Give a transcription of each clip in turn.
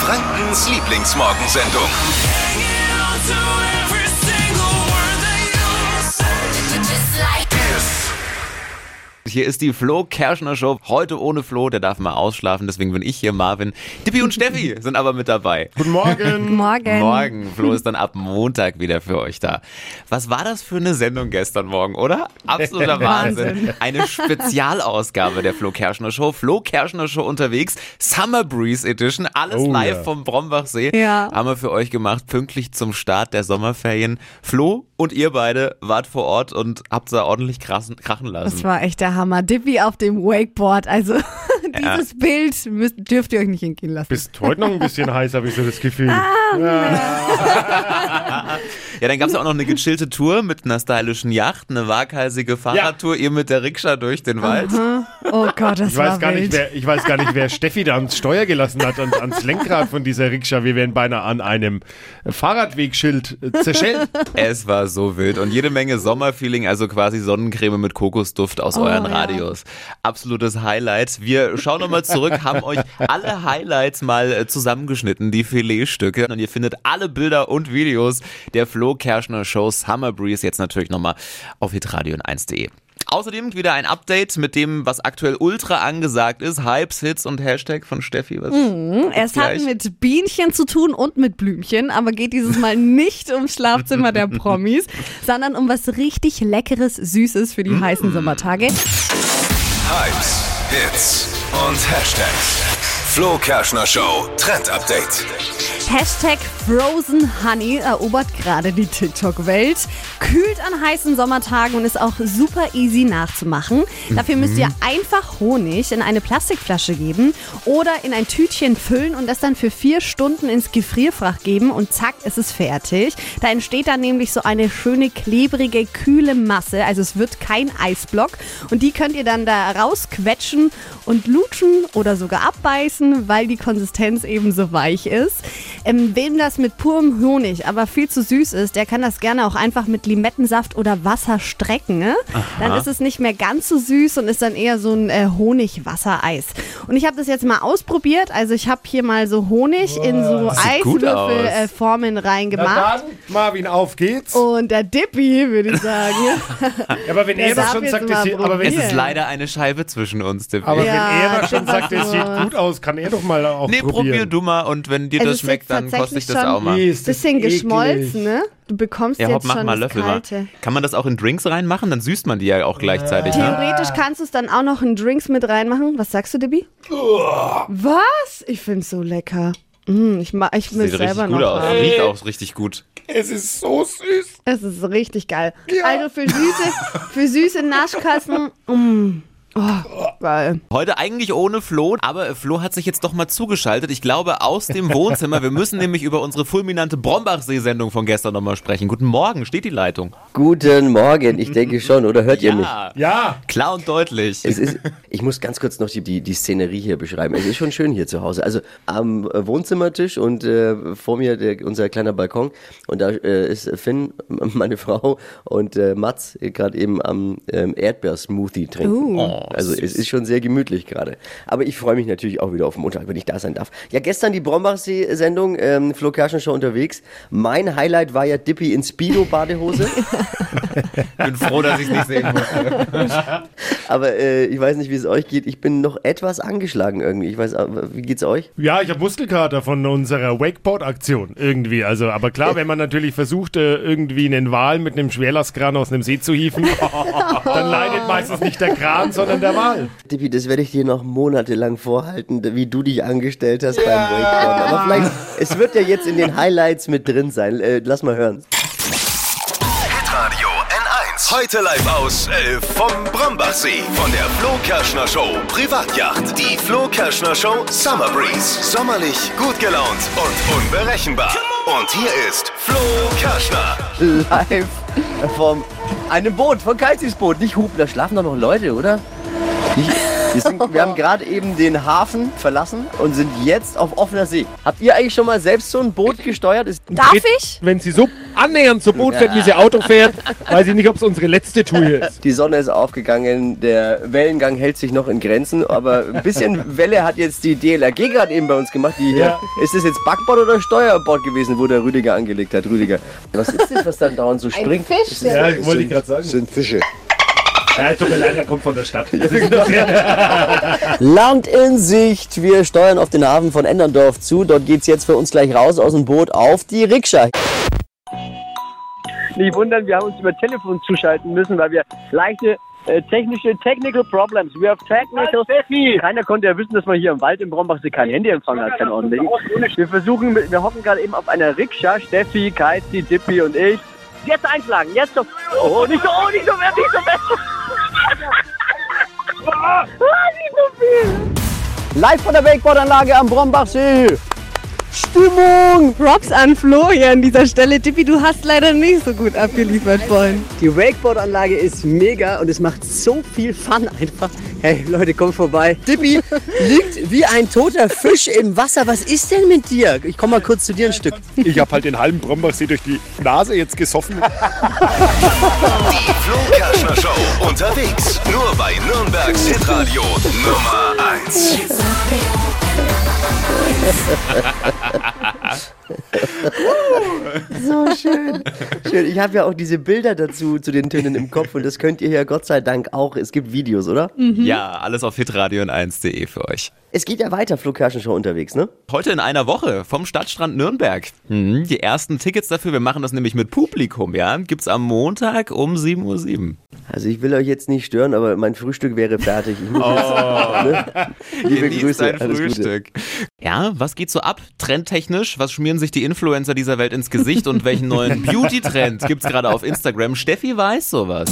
Frankens Lieblingsmorgensendung. Hier ist die Flo Kerschner Show. Heute ohne Flo, der darf mal ausschlafen, deswegen bin ich hier, Marvin. Dippi und Steffi sind aber mit dabei. Guten Morgen. Morgen. Morgen, Flo ist dann ab Montag wieder für euch da. Was war das für eine Sendung gestern Morgen, oder? Absoluter Wahnsinn. Eine Spezialausgabe der Flo Kerschner Show. Flo Kerschner Show unterwegs, Summer Breeze Edition, alles Oh live ja. vom Brombachsee. Ja. Haben wir für euch gemacht, pünktlich zum Start der Sommerferien. Flo und ihr beide wart vor Ort und habt da ordentlich krachen, krachen lassen. Das war echt der Hammer. Dippy auf dem Wakeboard. Also dieses Bild müsst, dürft ihr euch nicht entgehen lassen. Bist heute noch ein bisschen heiß, habe ich so das Gefühl. Ja, dann gab's ja auch noch eine gechillte Tour mit einer stylischen Yacht, eine waghalsige Fahrradtour, ihr mit der Rikscha durch den Wald. Oh Gott, das Ich war weiß, gar wild. nicht, wer, ich weiß gar nicht, wer Steffi da ans Steuer gelassen hat und ans Lenkrad von dieser Rikscha. Wir wären beinahe an einem Fahrradwegschild zerschellt. Es war so wild und jede Menge Sommerfeeling, also quasi Sonnencreme mit Kokosduft aus Oh, euren ja. Radios. Absolutes Highlight. Wir schauen nochmal zurück, haben euch alle Highlights mal äh, zusammengeschnitten, die Filetstücke. Und ihr findet alle Bilder und Videos der Flo Kerschner Show Summer Breeze jetzt natürlich nochmal auf hitradio1.de. Außerdem wieder ein Update mit dem, was aktuell ultra angesagt ist. Hypes, Hits und Hashtag von Steffi. Was Es hat gleich. mit Bienchen zu tun und mit Blümchen, aber geht dieses Mal nicht ums Schlafzimmer der Promis, sondern um was richtig Leckeres, Süßes für die heißen Sommertage. Hypes, Hits und Hashtags. Flo Kerschner Show Trend Update. Hashtag Frozen Honey erobert gerade die TikTok-Welt, kühlt an heißen Sommertagen und ist auch super easy nachzumachen. Dafür müsst ihr einfach Honig in eine Plastikflasche geben oder in ein Tütchen füllen und das dann für vier Stunden ins Gefrierfach geben und zack, ist es fertig. Da entsteht dann nämlich so eine schöne, klebrige, kühle Masse, also es wird kein Eisblock und die könnt ihr dann da rausquetschen und lutschen oder sogar abbeißen, weil die Konsistenz eben so weich ist. Ähm, wem das mit purem Honig aber viel zu süß ist, der kann das gerne auch einfach mit Limettensaft oder Wasser strecken. Ne? Dann ist es nicht mehr ganz so süß und ist dann eher so ein äh, Honig-Wassereis. Und ich habe das jetzt mal ausprobiert. Also ich habe hier mal so Honig in so aus. Eiswürfelformen reingemacht. Marvin, auf geht's. Und der Dippy, würde ich sagen. Ja, aber wenn Der er darf schon sagt, es sieht, aber wenn, Es ist leider eine Scheibe zwischen uns, Dippy. aber Ja, wenn er doch schon das sagt, es sieht gut aus, kann er doch mal auch Nee, probier probieren. du mal und wenn dir Also das schmeckt, dann koste ich das schon- auch mal. Nee, ist das Bisschen eklig. geschmolzen, ne? Du bekommst Ja, hopp, jetzt mach schon mal Löffel mal. Kalte. Kann man das auch in Drinks reinmachen? Dann süßt man die ja auch gleichzeitig, ne? Theoretisch kannst du es dann auch noch in Drinks mit reinmachen. Was sagst du, Debbie? Was? Ich find's so lecker. Mm, ich ma- ich will Sieht selber richtig gut noch aus. Riecht auch richtig gut. Es ist so süß. Es ist richtig geil. Also für süße, für süße Naschkassen. Mm. Oh, geil. Heute eigentlich ohne Flo, aber Flo hat sich jetzt doch mal zugeschaltet. Ich glaube aus dem Wohnzimmer. Wir müssen nämlich über unsere fulminante Brombachsee-Sendung von gestern nochmal sprechen. Guten Morgen, steht die Leitung. Guten Morgen, ich denke schon, oder hört ihr mich? Ja, Ja, klar und deutlich. Es ist, ich muss ganz kurz noch die, die, die Szenerie hier beschreiben. Es ist schon schön hier zu Hause. Also am äh, Wohnzimmertisch und äh, vor mir der, unser kleiner Balkon. Und da äh, ist Finn, meine Frau, und äh, Mats äh, gerade eben am ähm, Erdbeersmoothie trinken. Uh. Also es ist schon sehr gemütlich gerade. Aber ich freue mich natürlich auch wieder auf Montag, wenn ich da sein darf. Ja, gestern die Brombachsee-Sendung, ähm, Flo Kerschen schon unterwegs. Mein Highlight war ja Dippy in Speedo-Badehose. bin froh, dass ich es nicht sehen muss. Aber äh, ich weiß nicht, wie es euch geht. Ich bin noch etwas angeschlagen irgendwie. Ich weiß, äh, wie geht's euch? Ja, ich habe Muskelkater von unserer Wakeboard-Aktion irgendwie. Also, aber klar, wenn man natürlich versucht, äh, irgendwie einen Wal mit einem Schwerlastkran aus einem See zu hieven, dann leidet meistens nicht der Kran, sondern der Wal. Dippi, das werde ich dir noch monatelang vorhalten, wie du dich angestellt hast beim Wakeboarden. Aber vielleicht, es wird ja jetzt in den Highlights mit drin sein. Äh, lass mal hören. Hitradio N1. Heute live aus äh, vom Brombachsee. Von der Flo Kerschner Show Privatjacht. Die Flo Kerschner Show Summer Breeze. Sommerlich, gut gelaunt und unberechenbar. Und hier ist Flo Kerschner. Live vom einem Boot, von Kalzis Boot. Nicht Hupen, da schlafen doch noch Leute, oder? Wir, sind, wir haben gerade eben den Hafen verlassen und sind jetzt auf offener See. Habt ihr eigentlich schon mal selbst so ein Boot gesteuert? Ist Darf ich? Wenn sie so annähernd so Boot fährt, wie sie Auto fährt, weiß ich nicht, ob es unsere letzte Tour hier ist. Die Sonne ist aufgegangen, der Wellengang hält sich noch in Grenzen, aber ein bisschen Welle hat jetzt die DLRG gerade eben bei uns gemacht. Die hier, Ja. Ist das jetzt Backbord oder Steuerbord gewesen, wo der Rüdiger angelegt hat? Rüdiger, was ist das, was dann dauernd so springt? Fisch? Ja, wollte ich gerade sagen. sind Fische. Ja, tut mir leid, er kommt von der Stadt. Land in Sicht. Wir steuern auf den Hafen von Enderndorf zu. Dort geht's jetzt für uns gleich raus aus dem Boot auf die Rikscha. Nicht wundern, wir haben uns über Telefon zuschalten müssen, weil wir leichte äh, technische Technical Problems. We have technical. Keiner konnte ja wissen, dass man hier im Wald im Brombachsee kein Handyempfang hat, kein ordentlichen. Wir versuchen, wir hocken gerade eben auf einer Rikscha. Steffi, Kaizi, Dippi und ich. Jetzt einschlagen, jetzt so. Oh, nicht so, oh, nicht so, nicht so fest. Ah, nicht so viel. Live von der Wakeboardanlage am Brombachsee. Stimmung! Props an Flo hier an dieser Stelle. Tippi, du hast leider nicht so gut abgeliefert vorhin. Die Wakeboard-Anlage ist mega und es macht so viel Fun einfach. Hey Leute, kommt vorbei. Dippi liegt wie ein toter Fisch im Wasser. Was ist denn mit dir? Ich komme mal kurz zu dir ein Stück. Ich habe halt den halben Brombachsee durch die Nase jetzt gesoffen. Die Flo Kerschner Show unterwegs. Nur bei Nürnbergs Hitradio Nummer 1. So schön. schön. Ich habe ja auch diese Bilder dazu, zu den Tönen im Kopf und das könnt ihr ja Gott sei Dank auch. Es gibt Videos, oder? Ja, alles auf hitradio 1.de für euch. Es geht ja weiter, Flo Kerschen Show unterwegs, ne? Heute in einer Woche vom Stadtstrand Nürnberg. Mhm, die ersten Tickets dafür, wir machen das nämlich mit Publikum, ja, gibt's am Montag um 7.07 Uhr. Also ich will euch jetzt nicht stören, aber mein Frühstück wäre fertig. Ich muss jetzt, ne? Liebe Genießt Grüße, dein alles Gute. Frühstück. Ja, was geht so ab? Trendtechnisch? Was schmieren sich die Influencer dieser Welt ins Gesicht und welchen neuen Beauty-Trend gibt's gerade auf Instagram? Steffi weiß sowas.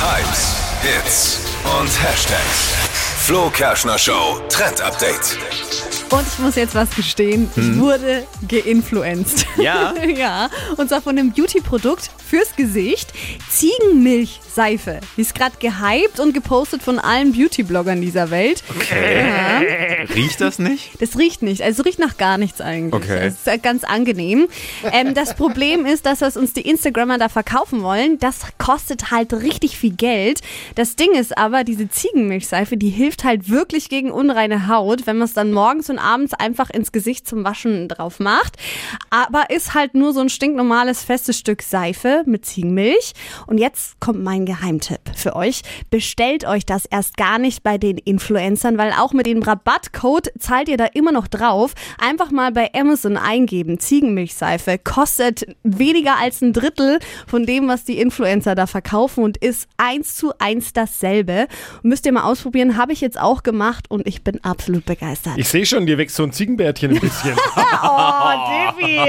Hypes, Hits und Hashtags. Flo Kerschner Show Trend Update. Und ich muss jetzt was gestehen, ich wurde geinfluenced. Ja? ja, und zwar von einem Beauty-Produkt fürs Gesicht. Ziegenmilchseife. Die ist gerade gehypt und gepostet von allen Beauty-Bloggern dieser Welt. Ja. Riecht das nicht? Das riecht nicht, also riecht nach gar nichts eigentlich. Okay. Das ist äh, ganz angenehm. Ähm, das Problem ist, dass was uns die Instagrammer da verkaufen wollen, das kostet halt richtig viel Geld. Das Ding ist aber, diese Ziegenmilchseife, die hilft halt wirklich gegen unreine Haut, wenn man es dann morgens und abends einfach ins Gesicht zum Waschen drauf macht. Aber ist halt nur so ein stinknormales festes Stück Seife mit Ziegenmilch. Und jetzt kommt mein Geheimtipp für euch. Bestellt euch das erst gar nicht bei den Influencern, weil auch mit dem Rabattcode zahlt ihr da immer noch drauf. Einfach mal bei Amazon eingeben. Ziegenmilchseife kostet weniger als ein Drittel von dem, was die Influencer da verkaufen und ist eins zu eins dasselbe. Müsst ihr mal ausprobieren. Habe ich jetzt auch gemacht und ich bin absolut begeistert. Ich sehe schon, dir wächst so ein Ziegenbärtchen ein bisschen. oh, Divi!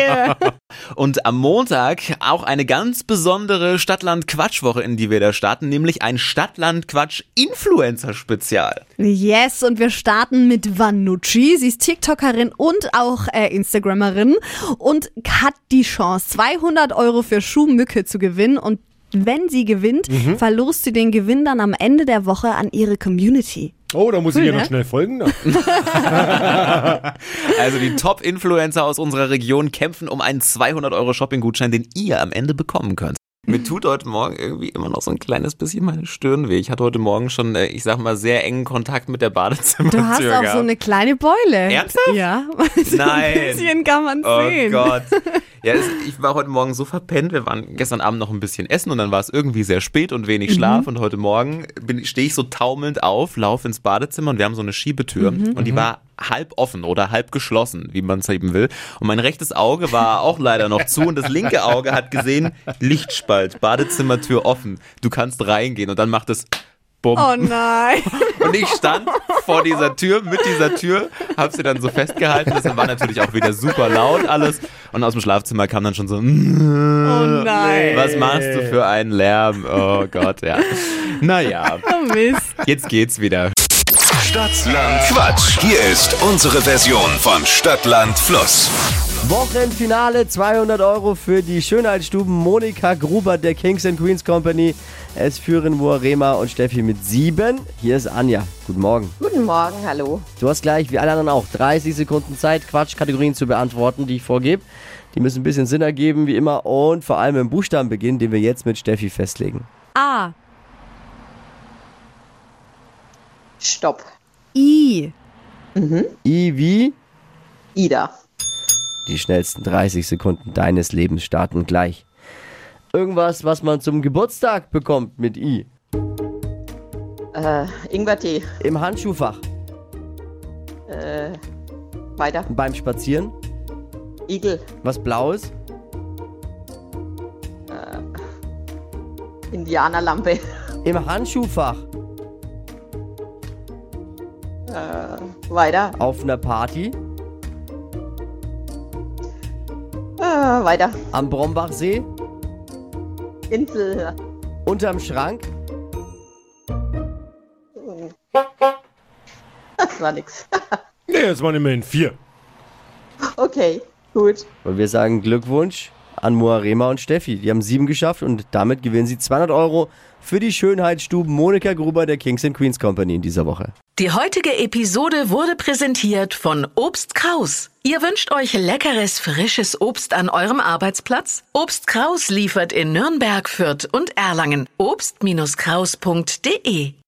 Und am Montag auch eine ganz besondere Stadtland-Quatsch-Woche, in die wir da starten, nämlich ein Stadtland-Quatsch-Influencer-Spezial. Yes, und wir starten mit Vanucci. Sie ist TikTokerin und auch äh, Instagrammerin und hat die Chance, 200 Euro für Schuhmücke zu gewinnen. Und wenn sie gewinnt, verlost sie den Gewinn dann am Ende der Woche an ihre Community. Oh, da muss ich Cool, ja noch ne? schnell folgen. Ne? Also die Top-Influencer aus unserer Region kämpfen um einen 200-Euro-Shopping-Gutschein, den ihr am Ende bekommen könnt. Mir tut heute Morgen irgendwie immer noch so ein kleines bisschen meine Stirn weh. Ich hatte heute Morgen schon, äh, ich sag mal, sehr engen Kontakt mit der Badezimmertür Du hast auch gehabt. so eine kleine Beule. Ernsthaft? Ja. So Nein. Ein bisschen kann man Oh sehen. Gott. Ja, es, ich war heute Morgen so verpennt. Wir waren gestern Abend noch ein bisschen essen und dann war es irgendwie sehr spät und wenig Schlaf. Und heute Morgen stehe ich so taumelnd auf, laufe ins Badezimmer und wir haben so eine Schiebetür und die war halb offen oder halb geschlossen, wie man es eben will. Und mein rechtes Auge war auch leider noch zu und das linke Auge hat gesehen, Lichtspalt, Badezimmertür offen. Du kannst reingehen und dann macht es Bumm. Oh nein. Und ich stand vor dieser Tür, mit dieser Tür, hab sie dann so festgehalten. Das war natürlich auch wieder super laut alles. Und aus dem Schlafzimmer kam dann schon so, Oh nein. was machst du für einen Lärm? Oh Gott, ja. Naja, Oh Mist. jetzt geht's wieder. Stadtland Quatsch. Hier ist unsere Version von Stadtland Fluss. Wochenfinale, 200 Euro für die Schönheitsstuben Monika Gruber der Kings and Queens Company. Es führen Moarema und Steffi mit sieben. Hier ist Anja. Guten Morgen. Guten Morgen, hallo. Du hast gleich, wie alle anderen auch, 30 Sekunden Zeit, Quatschkategorien zu beantworten, die ich vorgebe. Die müssen ein bisschen Sinn ergeben, wie immer, und vor allem im Buchstaben beginnen, den wir jetzt mit Steffi festlegen. A. Stopp. I. I wie Ida. Die schnellsten 30 Sekunden deines Lebens starten gleich. Irgendwas, was man zum Geburtstag bekommt mit I. Äh, Ingwertee. Im Handschuhfach. Äh, weiter. Beim Spazieren. Igel. Was Blaues. Indianerlampe. Im Handschuhfach. Weiter. Auf einer Party. Weiter. Am Brombachsee. Insel. Unterm Schrank. Das war nix. Nee, es waren immerhin vier. Okay, gut. Und wir sagen Glückwunsch an Moarema und Steffi. Die haben sieben geschafft und damit gewinnen sie 200 Euro für die Schönheitsstuben Monika Gruber der Kings and Queens Company in dieser Woche. Die heutige Episode wurde präsentiert von Obst Kraus. Ihr wünscht euch leckeres, frisches Obst an eurem Arbeitsplatz? Obst Kraus liefert in Nürnberg, Fürth und Erlangen. Obst-Kraus.de